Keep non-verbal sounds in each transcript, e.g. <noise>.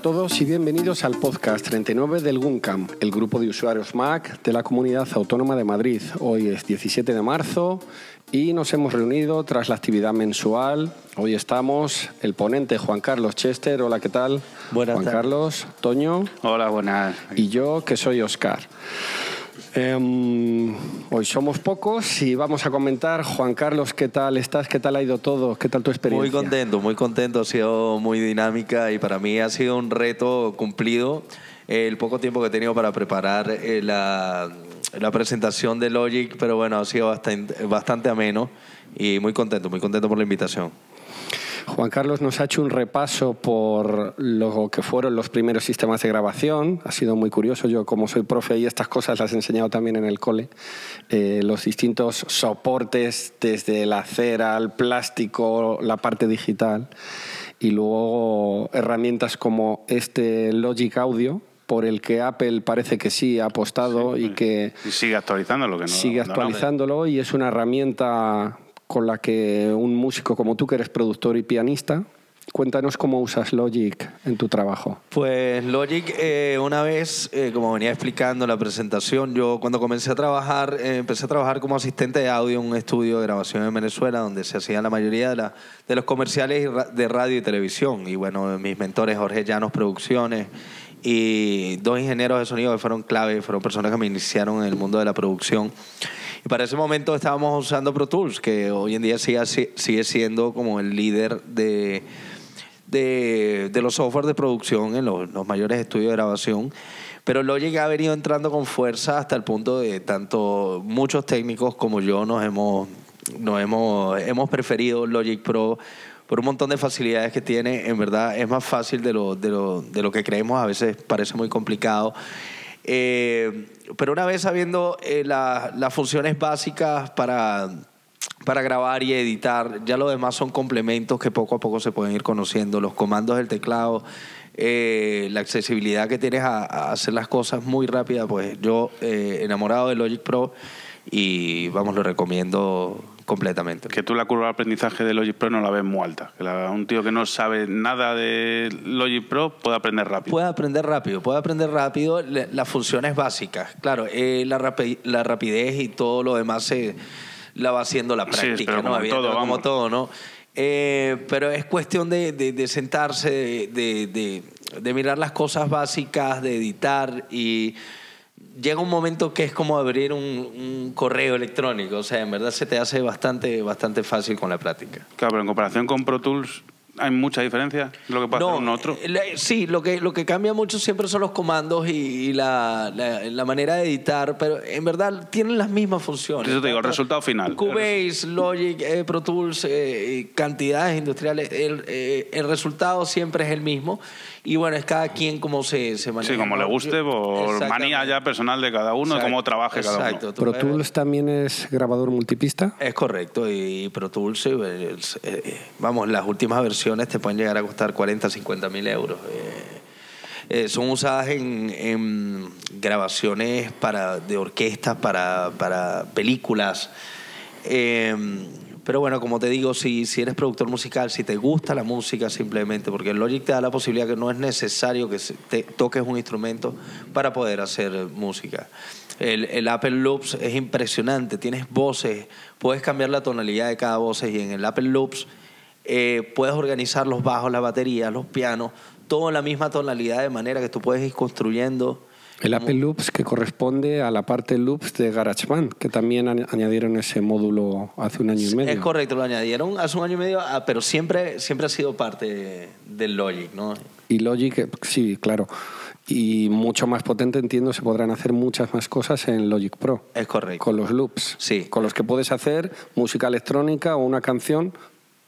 Hola a todos y bienvenidos al podcast 39 del GUNCAM, el grupo de usuarios Mac de la Comunidad Autónoma de Madrid. Hoy es 17 de marzo y nos hemos reunido tras la actividad mensual. Hoy estamos el ponente Juan Carlos Chester. Hola, ¿qué tal? Buenas Juan. Carlos, Toño Hola, buenas. y yo que soy Oscar. Em, hoy somos pocos y vamos a comentar, Juan Carlos, ¿qué tal estás? ¿Qué tal ha ido todo? ¿Qué tal tu experiencia? Muy contento, muy contento. Ha sido muy dinámica y para mí ha sido un reto cumplido. El poco tiempo que he tenido para preparar eh, la, la presentación de Logic, pero bueno, ha sido bastante, bastante ameno y muy contento, muy contento por la invitación. Juan Carlos nos ha hecho un repaso por lo que fueron los primeros sistemas de grabación. Ha sido muy curioso. Yo, como soy profe y estas cosas las he enseñado también en el cole, eh, los distintos soportes, desde la cera, el plástico, la parte digital, y luego herramientas como este Logic Audio, por el que Apple parece que sí ha apostado y que Y sigue actualizando lo que no. sigue no- no- actualizándolo y es una herramienta con la que un músico como tú, que eres productor y pianista, cuéntanos cómo usas Logic en tu trabajo. Pues Logic, eh, una vez, eh, como venía explicando en la presentación, yo cuando comencé a trabajar, eh, empecé a trabajar como asistente de audio en un estudio de grabación en Venezuela, donde se hacían la mayoría de, de los comerciales de radio y televisión. Y bueno, mis mentores, Jorge Llanos Producciones y dos ingenieros de sonido que fueron clave, fueron personas que me iniciaron en el mundo de la producción. Y para ese momento estábamos usando Pro Tools, que hoy en día sigue, sigue siendo como el líder de, de, de los software de producción en los, los mayores estudios de grabación. Pero Logic ha venido entrando con fuerza hasta el punto de tanto muchos técnicos como yo nos hemos, nos hemos, hemos preferido Logic Pro por un montón de facilidades que tiene. En verdad es más fácil de lo, de lo, de lo que creemos, a veces parece muy complicado. Eh, pero una vez sabiendo eh, la- las funciones básicas para, para grabar y editar, ya lo demás son complementos que poco a poco se pueden ir conociendo. Los comandos del teclado, eh, la accesibilidad que tienes a, a hacer las cosas muy rápida, pues yo eh, enamorado de Logic Pro y vamos, lo recomiendo completamente. Que tú la curva de aprendizaje de Logic Pro no la ves muy alta. Que la- un tío que no sabe nada de Logic Pro puede aprender rápido. Puede aprender rápido, puede aprender rápido le- las funciones básicas. Claro, eh, la, rapi- la rapidez y todo lo demás se la va haciendo la Sí, práctica, pero ¿no? como Evidentemente, todo, como vamos. todo, ¿no? Eh, pero es cuestión de, de- de sentarse, de- de mirar las cosas básicas, de editar y llega un momento que es como abrir un, correo electrónico. O sea, en verdad se te hace bastante, bastante fácil con la práctica. Claro, pero en comparación con Pro Tools, ¿hay mucha diferencia de lo que puede hacer un otro? eh, Sí, lo que, lo que cambia mucho siempre son los comandos y, y la, la- la manera de editar, pero en verdad tienen las mismas funciones. Eso te digo, el resultado final. Cubase, Logic, eh, Pro Tools, eh, cantidades industriales, el, eh, el resultado siempre es el mismo. Y bueno, es cada quien como se, se maneja. Sí, como le ¿no? guste, por manía ya personal de cada uno, Exacto, cómo trabaje cada uno. exacto. Pro Tools también es grabador multipista. es correcto, y Pro Tools, eh, eh, vamos, las últimas versiones te pueden llegar a costar 40, 50 mil euros. Eh, eh, son usadas en, grabaciones para, de orquestas, para, para películas. Eh, pero bueno, como te digo, si, si eres productor musical, si te gusta la música simplemente, porque el Logic te da la posibilidad que no es necesario que te toques un instrumento para poder hacer música. El Apple Loops es impresionante, tienes voces, puedes cambiar la tonalidad de cada voz y en el Apple Loops eh, puedes organizar los bajos, la batería, los pianos, todo en la misma tonalidad de manera que tú puedes ir construyendo. El Apple Loops que corresponde a la parte Loops de GarageBand, que también añ- añadieron ese módulo hace un año y medio. Es correcto, lo añadieron hace un año y medio, ah, pero siempre, siempre ha sido parte del Logic, ¿no? Y Logic, eh, sí, claro. Y mucho más potente, entiendo, se podrán hacer muchas más cosas en Logic Pro. Es correcto. Con los loops. Sí. Con los que puedes hacer música electrónica o una canción,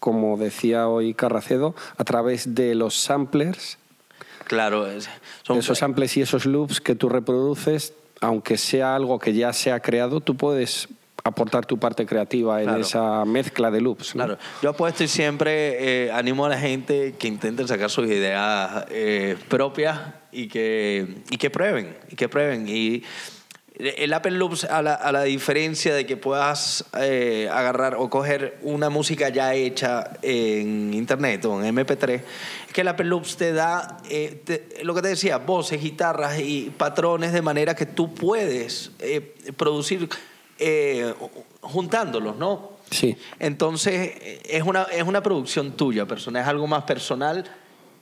como decía hoy Carracedo, a través de los samplers. Claro, son, esos samples y esos loops que tú reproduces, aunque sea algo que ya se ha creado, tú puedes aportar tu parte creativa en Claro. esa mezcla de loops. ¿no? Claro, yo apuesto y siempre eh, animo a la gente que intenten sacar sus ideas eh, propias y que, y que prueben, y que prueben. Y El Apple Loops, a la, a la diferencia de que puedas eh, agarrar o coger una música ya hecha en internet o en MP3, es que el Apple Loops te da, eh, te- lo que te decía, voces, guitarras y patrones de manera que tú puedes eh, producir juntándolos, ¿no? Sí. Entonces, es una, es una producción tuya, persona, es algo más personal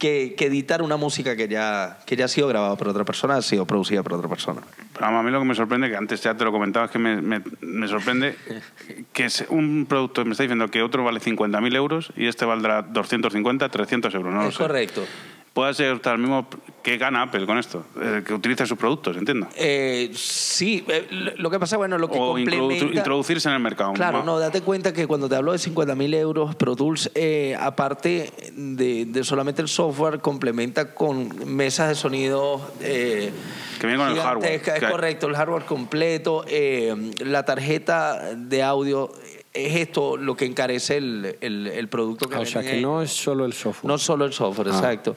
que, que editar una música que ya, que ya ha sido grabada por otra persona, ha sido producida por otra persona. Pero a mí lo que me sorprende, que antes ya te lo comentaba, es que me, me- me sorprende <laughs> que es un producto, me está diciendo que otro vale 50.000 euros y este valdrá 250, 300 euros, no lo es sé. correcto. Puede ser el mismo que gana Apple con esto, eh, que utilice sus productos, entiendo. Eh, sí, eh, lo que pasa, bueno, lo que O complementa... introducirse en el mercado. Claro, no, date cuenta que cuando te hablo de 50 mil euros, Pro Tools, eh, aparte de, de solamente el software, complementa con mesas de sonido. eh, Que viene con el hardware, Es correcto, el hardware completo. eh, la tarjeta de audio es esto lo que encarece el, el- el producto que Ah, o sea que no es solo el software. No solo el software, Ah, exacto.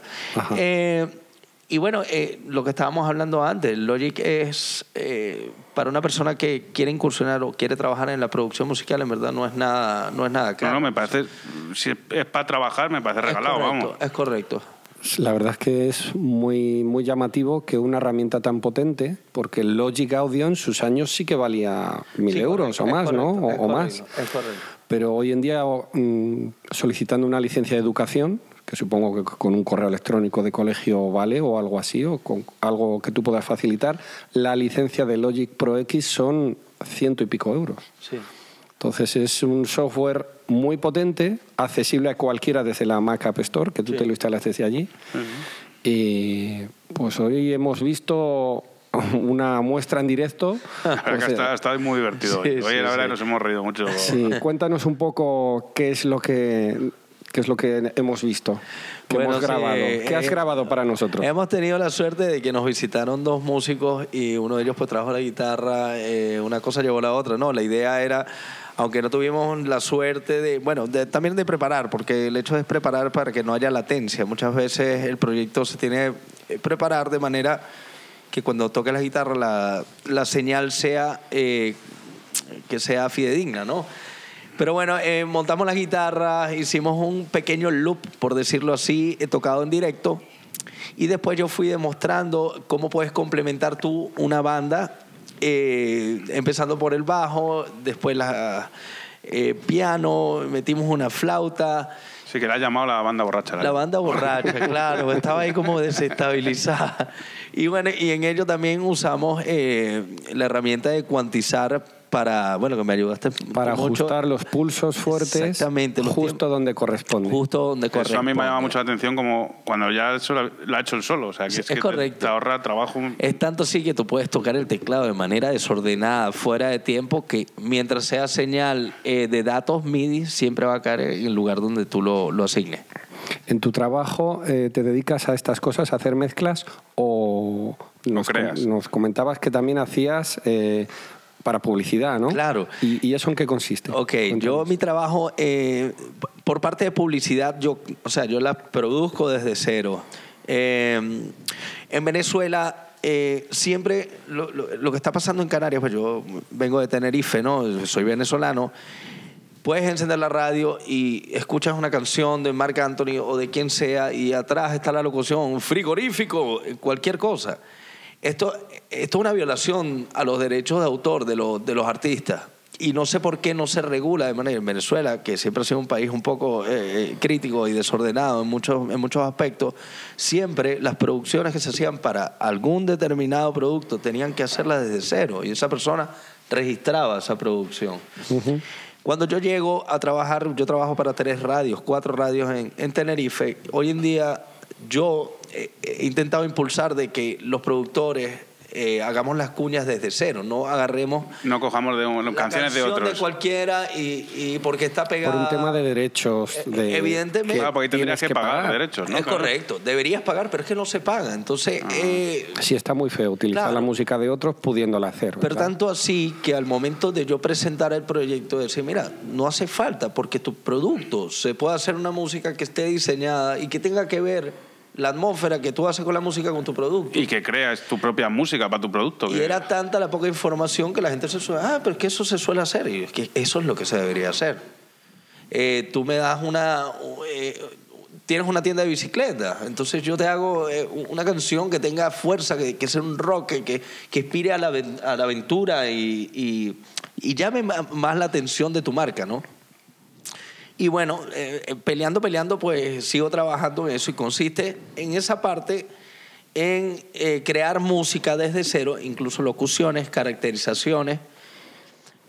Eh, y bueno, eh, lo que estábamos hablando antes, Logic es eh, para una persona que quiere incursionar o quiere trabajar en la producción musical, en verdad no es nada, no es nada No, caro. no, me parece, si es para trabajar, me parece es regalado, correcto, vamos. es correcto. La verdad es que es muy, muy llamativo que una herramienta tan potente, porque el Logic Audio en sus años sí que valía mil Sí, euros correcto, o más, ¿no? O, o más. Pero hoy en día, mm, solicitando una licencia de educación, que supongo que con un correo electrónico de colegio vale o algo así, o con algo que tú puedas facilitar, la licencia de Logic Pro X son ciento y pico euros. Sí. Entonces es un software muy potente, accesible a cualquiera desde la Mac App Store, que tú Sí. te lo instalas desde allí. Y pues hoy hemos visto una muestra en directo. <laughs> Pues, está, está muy divertido. Sí, hoy. Sí, la verdad nos hemos reído mucho. sí, cuéntanos un poco qué es lo que qué es lo que hemos visto, que Bueno, hemos sí, grabado. ¿Qué has eh, grabado para nosotros? Hemos tenido la suerte de que nos visitaron dos músicos y uno de ellos pues trajo la guitarra, eh, una cosa llevó a la otra. No, la idea era, aunque no tuvimos la suerte de, bueno, también de preparar, porque el hecho es preparar para que no haya latencia. Muchas veces el proyecto se tiene que preparar de manera que cuando toque la guitarra la, la señal sea eh, que sea fidedigna, ¿no? Pero bueno, eh, montamos las guitarras, hicimos un pequeño loop, por decirlo así, tocado en directo. Y después yo fui demostrando cómo puedes complementar tú una banda, eh, empezando por el bajo, después la eh, piano, metimos una flauta. Sí, que la ha llamado la banda borracha. La banda borracha, <laughs> claro, estaba ahí como desestabilizada. Y bueno, y en ello también usamos eh, la herramienta de cuantizar para, bueno, que me ayudaste para mucho. ajustar los pulsos fuertes Exactamente, los justo donde corresponde. justo donde corresponde. Eso a mí me llama mucho la atención como cuando ya eso lo ha hecho él solo. O sea, que Sí, es, es que te- correcto. Te, ahorra trabajo. Es tanto así que tú puedes tocar el teclado de manera desordenada, fuera de tiempo, que mientras sea señal eh, de datos MIDI, siempre va a caer en el lugar donde tú lo, lo asignes. ¿En tu trabajo eh, te dedicas a estas cosas, a hacer mezclas o nos, creas. com- nos comentabas que también hacías eh, para publicidad, ¿no? Claro. ¿Y, y eso en qué consiste? Ok, Cuéntanos. yo mi trabajo, eh, por parte de publicidad, yo, o sea, yo la produzco desde cero. Eh, en Venezuela, eh, siempre lo, lo- lo que está pasando en Canarias, pues yo vengo de Tenerife, ¿no? Soy venezolano. Puedes encender la radio y escuchas una canción de Marc Anthony o de quien sea y atrás está la locución frigorífico, cualquier cosa. Esto, esto es una violación a los derechos de autor de, los de los artistas. Y no sé por qué no se regula de manera en Venezuela, que siempre ha sido un país un poco eh, eh, crítico y desordenado en muchos, en muchos aspectos. Siempre las producciones que se hacían para algún determinado producto tenían que hacerlas desde cero y esa persona registraba esa producción. Cuando yo llego a trabajar, yo trabajo para tres radios, cuatro radios en, en Tenerife. Hoy en día yo he intentado impulsar de que los productores eh, hagamos las cuñas desde cero, no agarremos No cojamos de un- la canciones de canción otros. cualquiera y, y porque está Por pegada... un tema de derechos. Eh, De, evidentemente. Claro, porque ahí tendrías tienes que, pagar, derechos, ¿no? es Claro. correcto, deberías pagar, pero es que no se paga. Entonces, Ah. eh, Sí, está muy feo utilizar Claro. la música de otros pudiéndola hacer. Pero ¿verdad? tanto así que al momento de yo presentar el proyecto, decir, mira, no hace falta porque tu producto se puede hacer una música que esté diseñada y que tenga que ver la atmósfera que tú haces con la música con tu producto. Y que creas tu propia música para tu producto. Y que- era tanta la poca información que la gente se suele, ah, pero es que eso se suele hacer. Y es que eso es lo que se debería hacer. Eh, tú me das una... eh, tienes una tienda de bicicleta, entonces yo te hago eh, una canción que tenga fuerza, que, que sea un rock, que, que, que inspire a la, a la aventura y, y, y llame más la atención de tu marca, ¿no? Y bueno, eh, eh, peleando, peleando, pues sigo trabajando en eso y consiste en esa parte en eh, crear música desde cero, incluso locuciones, caracterizaciones.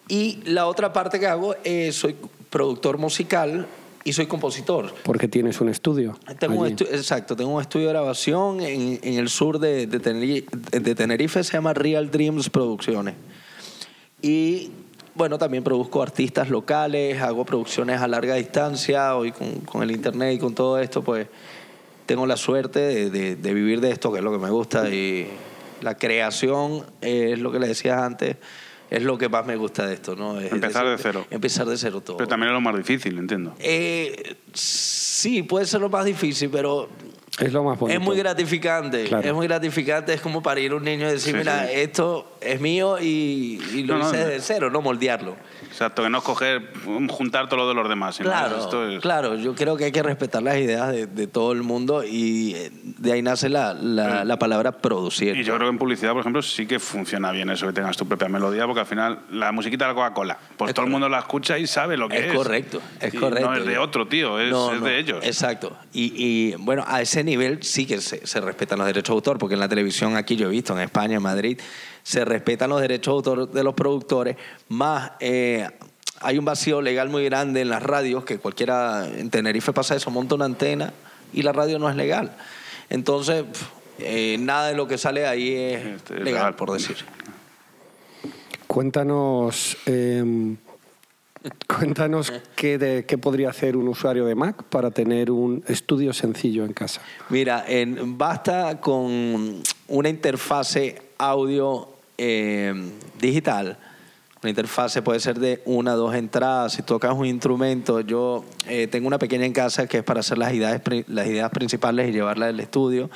Y la otra parte que hago es soy productor musical y soy compositor. Porque tienes un estudio. Tengo un estu- exacto, tengo un estudio de grabación en, en el sur de, de Tenerife, de Tenerife, se llama Real Dreams Producciones. Y bueno, también produzco artistas locales, hago producciones a larga distancia, hoy con, con el internet y con todo esto, pues tengo la suerte de, de- de vivir de esto, que es lo que me gusta, y la creación es lo que le decías antes, es lo que más me gusta de esto, ¿no? Es Empezar de cero. Empezar de cero todo. Pero también es lo más difícil, entiendo. Eh, sí, puede ser lo más difícil, pero Es lo más bonito. es muy gratificante. Claro. Es muy gratificante. Es como parir un niño y decir, Sí, mira, sí. esto es mío y, y lo No, no, hice no. desde cero, no moldearlo. Exacto, que no es coger, um, juntar todo lo de los demás. sino Claro, esto es- claro. Yo creo que hay que respetar las ideas de, de todo el mundo y eh, de ahí nace la, la, la palabra producir. Y yo creo que en publicidad, por ejemplo, sí que funciona bien eso, que tengas tu propia melodía, porque al final la musiquita de la Coca-Cola, pues Es todo el correcto. mundo la escucha y sabe lo que es. Es correcto, es Y correcto. No es de otro, tío, es, No, es no, de ellos. Exacto. Y, y, bueno, a ese nivel sí que se, se respetan los derechos de autor, porque en la televisión aquí yo he visto, en España, en Madrid, se respetan los derechos de autor de los productores, más eh, hay un vacío legal muy grande en las radios, que cualquiera en Tenerife pasa eso, monta una antena y la radio no es legal. Entonces, eh, nada de lo que sale ahí es legal, legal. por decir. Cuéntanos, eh, cuéntanos qué, de- qué podría hacer un usuario de Mac para tener un estudio sencillo en casa. Mira, en- basta con una interfase audio eh, digital. Una interfase puede ser de una o dos entradas. Si tocas un instrumento, yo eh, tengo una pequeña en casa que es para hacer las ideas, pri- las ideas principales y llevarla al estudio,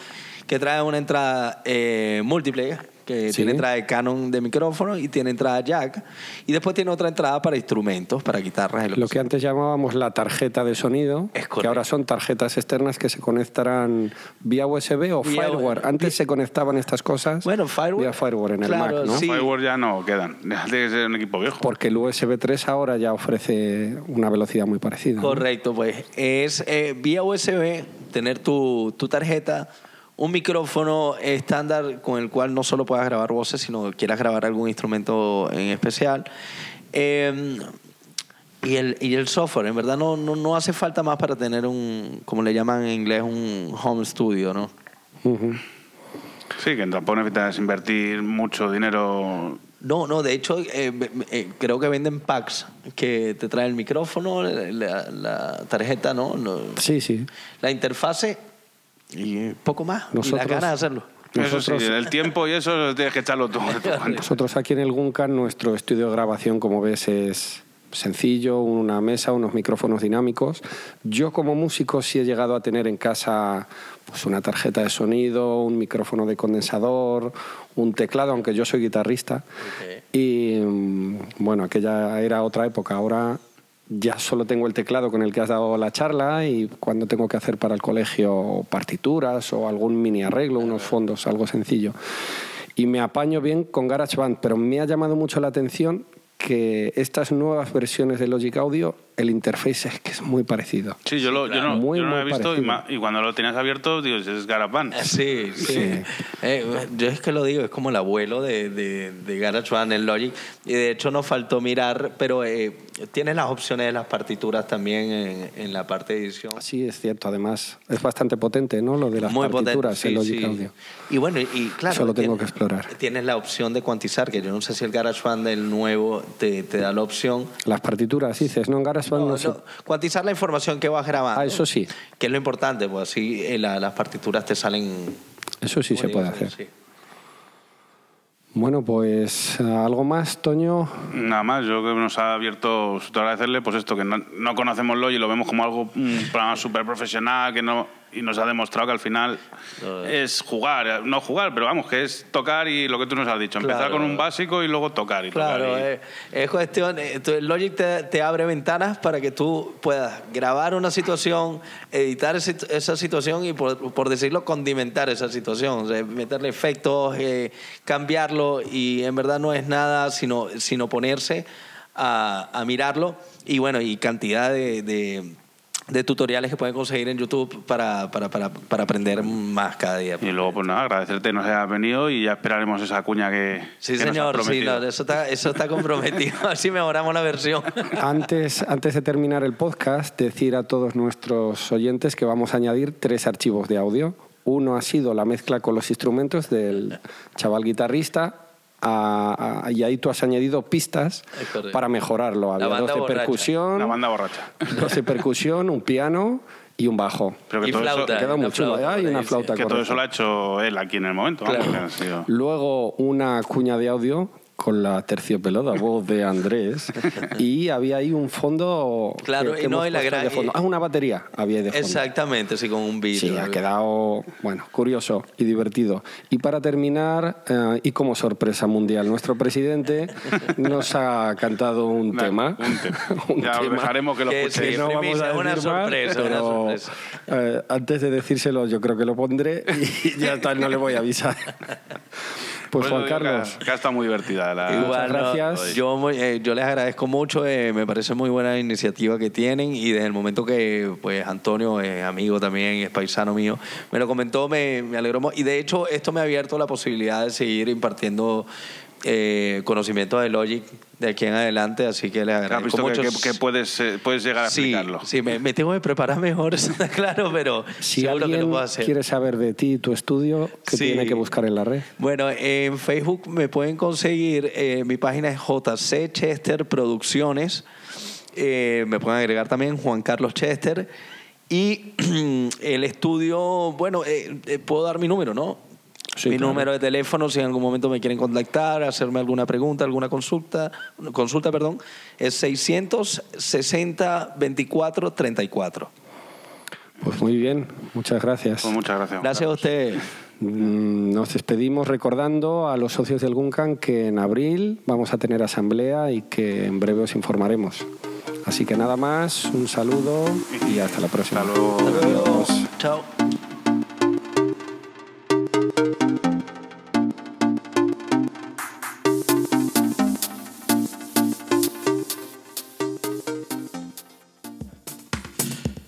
que trae una entrada eh, múltiple, que Sí. tiene entrada de Canon de micrófono y tiene entrada jack. Y después tiene otra entrada para instrumentos, para guitarras. y lo Lo que que antes llamábamos la tarjeta de sonido, Es que ahora son tarjetas externas que se conectarán vía USB o Vía- fireware. Antes se conectaban estas cosas Bueno, fireware- vía fireware en el claro, Mac, ¿no? sí. Firewall ya no quedan, tiene que ser un equipo viejo. Porque el USB 3 ahora ya ofrece una velocidad muy parecida. ¿no? Correcto, pues es eh, vía USB tener tu, tu tarjeta, un micrófono estándar con el cual no solo puedas grabar voces, sino que quieras grabar algún instrumento en especial. Eh, y, el, y el software, en verdad no, no, no hace falta más para tener un, como le llaman en inglés, un home studio, ¿no? Sí, que tampoco necesitas invertir mucho dinero. No, no, de hecho eh, eh, creo que venden packs que te trae el micrófono, la, la tarjeta, ¿no? No, Sí, sí. la interfase y poco más. y la ganas de hacerlo. Eso sí, el tiempo y eso tienes que echarlo tú. de tu cuenta. Nosotros aquí en el Guncan, nuestro estudio de grabación, como ves, es sencillo, una mesa, unos micrófonos dinámicos. Yo como músico sí he llegado a tener en casa pues, una tarjeta de sonido, un micrófono de condensador, un teclado, aunque yo soy guitarrista. Y mm, bueno, aquella era otra época. Ahora ya solo tengo el teclado con el que has dado la charla y cuando tengo que hacer para el colegio partituras o algún mini arreglo, unos fondos, algo sencillo. Y me apaño bien con GarageBand, pero me ha llamado mucho la atención que estas nuevas versiones de Logic Audio, el interface es que es muy parecido. Sí, yo, lo, yo no, Muy, yo no lo he visto y, ma- y cuando lo tenías abierto, digo, es GarageBand. Sí, sí. Eh, yo es que lo digo, es como el abuelo de, de, de GarageBand en Logic. Y de hecho nos faltó mirar, pero eh, tienes las opciones de las partituras también en, en la parte de edición. Sí, es cierto. Además, es bastante potente, ¿no? Lo de las Muy potente, partituras sí, en Logic sí. Audio. Y bueno, y claro. Eso lo tengo tienes- que explorar. Tienes la opción de cuantizar, que yo no sé si el GarageBand del nuevo te, te da la opción. Las partituras, dices, no en GarageBand no, No, no, cuantizar la información que vas grabando. Ah, eso sí. Que es lo importante, pues así eh, la- las partituras te salen. Eso sí se puede hacer. sí. Bueno, pues algo más, Toño. Nada más, yo creo que nos ha abierto, todo agradecerle, pues esto, que no, no conocemos lo y lo vemos como algo, un programa súper profesional, que no, y nos ha demostrado que al final es jugar, no jugar, pero vamos, que es tocar y lo que tú nos has dicho, empezar Claro. con un básico y luego tocar. Y Claro, tocar y- es, es cuestión. eh, Logic te, te abre ventanas para que tú puedas grabar una situación, editar ese- esa situación y, por, por decirlo, condimentar esa situación. O sea, meterle efectos, eh, cambiarlo y en verdad no es nada sino, sino ponerse a, a mirarlo. Y bueno, y cantidad de. de de tutoriales que pueden conseguir en YouTube para, para, para, para aprender más cada día. Y luego, pues nada, agradecerte que nos hayas venido y ya esperaremos esa cuña que. Sí, que nos has señor, sí, no, eso, está, eso está comprometido. <laughs> Así mejoramos la versión. <laughs> Antes, antes de terminar el podcast, decir a todos nuestros oyentes que vamos a añadir tres archivos de audio. Uno ha sido la mezcla con los instrumentos del chaval guitarrista. A- a- y ahí tú has añadido pistas para mejorarlo. Había banda dos de borracha. percusión, La banda borracha. dos de percusión, un piano y un bajo. Pero que Y todo flauta. eso, Quedó una muy chulo. flauta por una flauta que todo correcta. eso lo ha hecho él aquí en el momento. vamos, Claro. que ha sido- Luego una cuña de audio con la terciopelada <laughs> voz de Andrés y había ahí un fondo Claro, que- y que no, hemos y la puesto gran- de fondo. Ah, una batería había ahí de fondo. Exactamente, sí, con un beat. Sí, ha quedado, bueno, curioso y divertido. Y para terminar, eh, y como sorpresa mundial, nuestro presidente nos ha cantado un Nah, tema. un tema. <laughs> Un Ya tema dejaremos que lo escuchéis. sí, no vamos a una decir más, sorpresa, una pero, sorpresa. eh, antes de decírselo, yo creo que lo pondré y ya está, no le voy a avisar. <laughs> Pues Juan Carlos, ha estado muy divertida la. Igual, no, gracias. yo, muy- eh, yo les agradezco mucho, eh, me parece muy buena iniciativa que tienen y desde el momento que pues Antonio, es amigo también, es paisano mío, me lo comentó, me, me alegró y de hecho esto me ha abierto la posibilidad de seguir impartiendo eh, conocimientos de Logic de aquí en adelante, así que les agradezco mucho. que- que puedes, eh, puedes llegar a Sí, explicarlo. sí me, me tengo que preparar mejor, <laughs> está claro, pero si seguro que lo alguien puedo hacer. quiere saber de ti y tu estudio, ¿qué Sí. tiene que buscar en la red? Bueno, en Facebook me pueden conseguir, eh, mi página es JC Chester Producciones, Eh, me pueden agregar también Juan Carlos Chester y <clears throat> el estudio, bueno, eh, eh, puedo dar mi número, ¿no? Sí, mi claro. número de teléfono, si en algún momento me quieren contactar, hacerme alguna pregunta, alguna consulta, consulta, perdón, es 660 24 34. Pues muy bien, muchas gracias. Pues muchas gracias. Gracias a usted. Mm, Nos despedimos recordando a los socios del Guncan que en abril vamos a tener asamblea y que en breve os informaremos. Así que nada más, un saludo y hasta la próxima. Hasta luego. Adiós. Chao.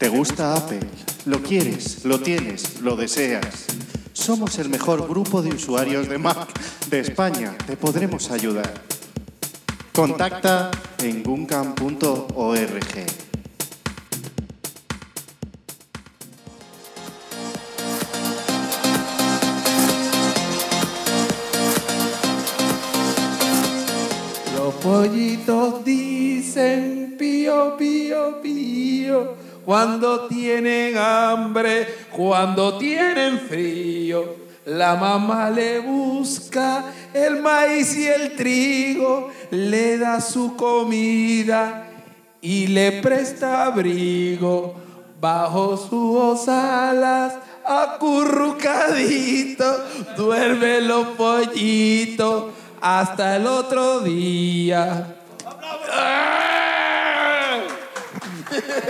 ¿Te gusta Apple? ¿Lo quieres? ¿Lo tienes? ¿Lo deseas? Somos el mejor grupo de usuarios de Mac de España. Te podremos ayudar. Contacta en guncam.org. cuando tienen hambre, cuando tienen frío. La mamá le busca el maíz y el trigo, le da su comida y le presta abrigo bajo sus alas. Acurrucadito, duerme los pollitos hasta el otro día. <laughs>